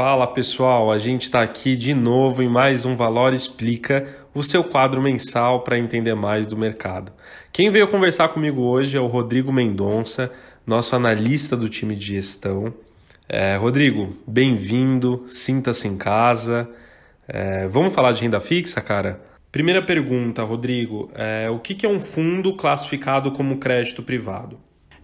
Fala pessoal, a gente está aqui de novo em mais um Valor Explica, o seu quadro mensal para entender mais do mercado. Quem veio conversar comigo hoje é o Rodrigo Mendonça, nosso analista do time de gestão. É, Rodrigo, bem-vindo, sinta-se em casa. É, vamos falar de renda fixa, cara? Primeira pergunta, Rodrigo: é, o que, que é um fundo classificado como crédito privado?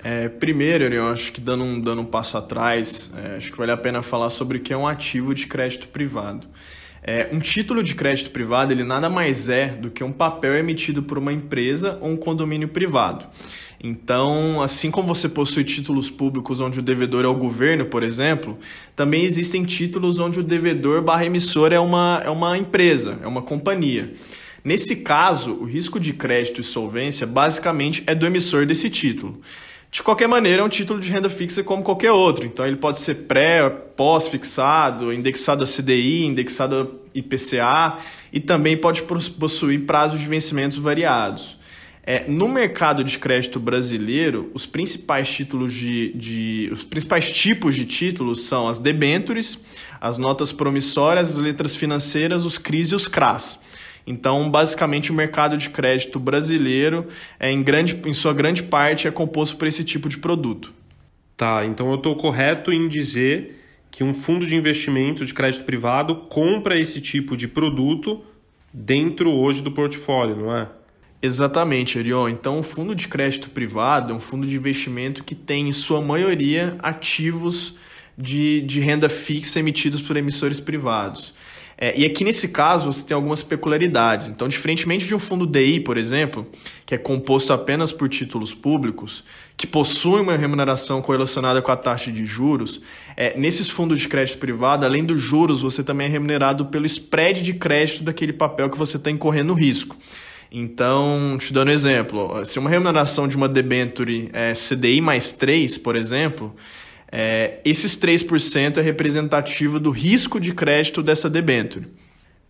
É, primeiro, eu acho que dando um, dando um passo atrás, é, acho que vale a pena falar sobre o que é um ativo de crédito privado. É, um título de crédito privado ele nada mais é do que um papel emitido por uma empresa ou um condomínio privado. Então, assim como você possui títulos públicos onde o devedor é o governo, por exemplo, também existem títulos onde o devedor barra emissor é uma, é uma empresa, é uma companhia. Nesse caso, o risco de crédito e solvência basicamente é do emissor desse título. De qualquer maneira, é um título de renda fixa como qualquer outro. Então, ele pode ser pré, pós-fixado, indexado a CDI, indexado a IPCA e também pode possuir prazos de vencimentos variados. É, no mercado de crédito brasileiro, os principais títulos de, de, os principais tipos de títulos são as debentures, as notas promissórias, as letras financeiras, os CRIs e os CRAS. Então, basicamente, o mercado de crédito brasileiro, é, em, grande, em sua grande parte, é composto por esse tipo de produto. Tá, então eu estou correto em dizer que um fundo de investimento de crédito privado compra esse tipo de produto dentro hoje do portfólio, não é? Exatamente, Arion. Então, o fundo de crédito privado é um fundo de investimento que tem, em sua maioria, ativos de, de renda fixa emitidos por emissores privados. É, e aqui nesse caso você tem algumas peculiaridades. Então, diferentemente de um fundo DI, por exemplo, que é composto apenas por títulos públicos, que possui uma remuneração correlacionada com a taxa de juros, é, nesses fundos de crédito privado, além dos juros, você também é remunerado pelo spread de crédito daquele papel que você está incorrendo risco. Então, te dando um exemplo, se uma remuneração de uma debenture é CDI mais 3, por exemplo, é, esses 3% é representativo do risco de crédito dessa debênture.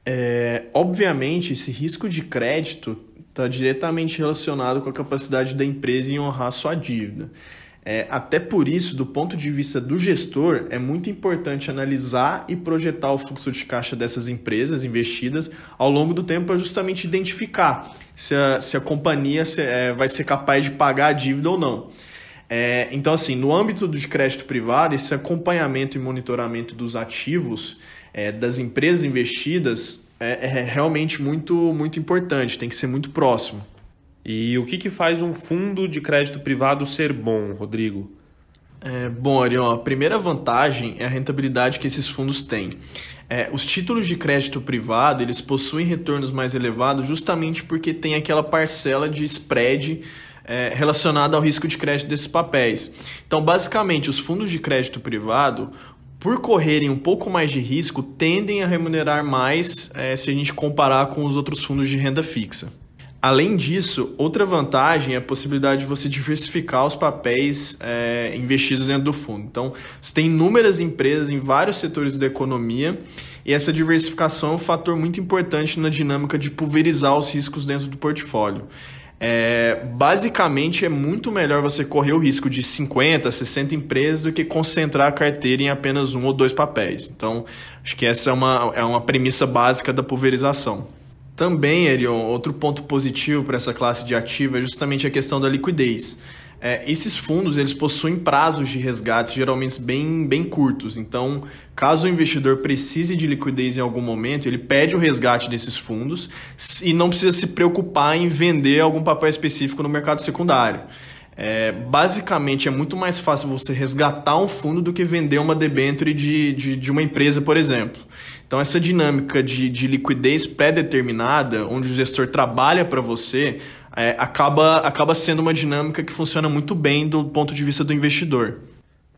É, obviamente, esse risco de crédito está diretamente relacionado com a capacidade da empresa em honrar sua dívida. É, até por isso, do ponto de vista do gestor, é muito importante analisar e projetar o fluxo de caixa dessas empresas investidas ao longo do tempo para justamente identificar se a, se a companhia se, é, vai ser capaz de pagar a dívida ou não. É, então, assim, no âmbito de crédito privado, esse acompanhamento e monitoramento dos ativos é, das empresas investidas é, é, realmente muito, muito importante, tem que ser muito próximo. E o que, que faz um fundo de crédito privado ser bom, Rodrigo? É, bom, Arion, a primeira vantagem é a rentabilidade que esses fundos têm. É, os títulos de crédito privado eles possuem retornos mais elevados justamente porque tem aquela parcela de spread é, relacionada ao risco de crédito desses papéis. Então, basicamente, os fundos de crédito privado, por correrem um pouco mais de risco, tendem a remunerar mais é, se a gente comparar com os outros fundos de renda fixa. Além disso, outra vantagem é a possibilidade de você diversificar os papéis é, investidos dentro do fundo. Então, você tem inúmeras empresas em vários setores da economia e essa diversificação é um fator muito importante na dinâmica de pulverizar os riscos dentro do portfólio. É, basicamente, é muito melhor você correr o risco de 50, 60 empresas do que concentrar a carteira em apenas um ou dois papéis. Então, acho que essa é uma, é uma premissa básica da pulverização. Também, Erion, outro ponto positivo para essa classe de ativo é justamente a questão da liquidez. É, esses fundos eles possuem prazos de resgate geralmente bem, bem curtos. Então, caso o investidor precise de liquidez em algum momento, ele pede o resgate desses fundos e não precisa se preocupar em vender algum papel específico no mercado secundário. É, basicamente, é muito mais fácil você resgatar um fundo do que vender uma debênture de, de, de uma empresa, por exemplo. Então, essa dinâmica de, de liquidez pré-determinada, onde o gestor trabalha para você, é, acaba, acaba sendo uma dinâmica que funciona muito bem do ponto de vista do investidor.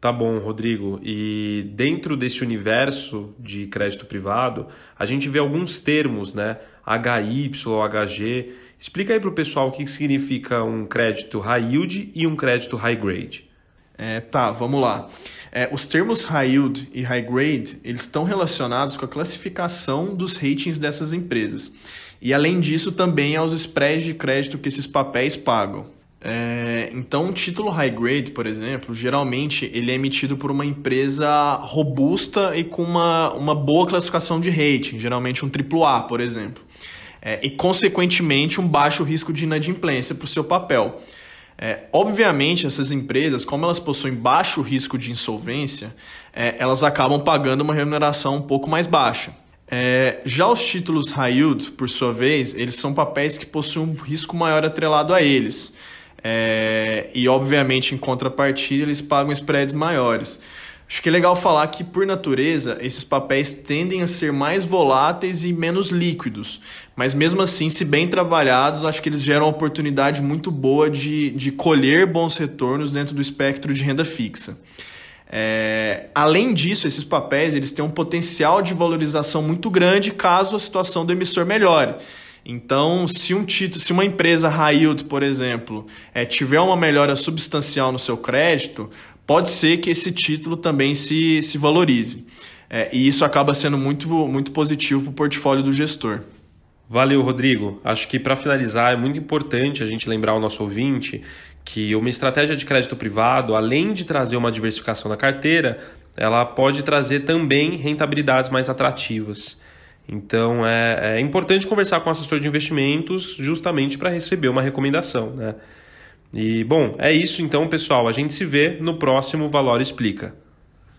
Tá bom, Rodrigo. E dentro desse universo de crédito privado, a gente vê alguns termos, né? HY, HG. Explica aí para o pessoal o que significa um crédito high yield e um crédito high grade. É, tá, vamos lá. É, os termos high yield e high grade eles estão relacionados com a classificação dos ratings dessas empresas. E além disso, também aos spreads de crédito que esses papéis pagam. É, então, um título high grade, por exemplo, geralmente ele é emitido por uma empresa robusta e com uma, uma boa classificação de rating, geralmente um AAA, por exemplo. É, e, consequentemente, um baixo risco de inadimplência para o seu papel. É, obviamente, essas empresas, como elas possuem baixo risco de insolvência, é, elas acabam pagando uma remuneração um pouco mais baixa. É, já os títulos high yield, por sua vez, eles são papéis que possuem um risco maior atrelado a eles. É, e, obviamente, em contrapartida, eles pagam spreads maiores. Acho que é legal falar que, por natureza, esses papéis tendem a ser mais voláteis e menos líquidos. Mas, mesmo assim, se bem trabalhados, acho que eles geram uma oportunidade muito boa de, de colher bons retornos dentro do espectro de renda fixa. É, além disso, esses papéis eles têm um potencial de valorização muito grande caso a situação do emissor melhore. Então, se um título, se uma empresa high yield, por exemplo, é, tiver uma melhora substancial no seu crédito, pode ser que esse título também se, se valorize. É, e isso acaba sendo muito, muito positivo para o portfólio do gestor. Valeu, Rodrigo. Acho que para finalizar é muito importante a gente lembrar o nosso ouvinte que uma estratégia de crédito privado, além de trazer uma diversificação na carteira, ela pode trazer também rentabilidades mais atrativas. Então é, é importante conversar com o assessor de investimentos justamente para receber uma recomendação. Né? E bom, é isso então, pessoal. A gente se vê no próximo Valor Explica.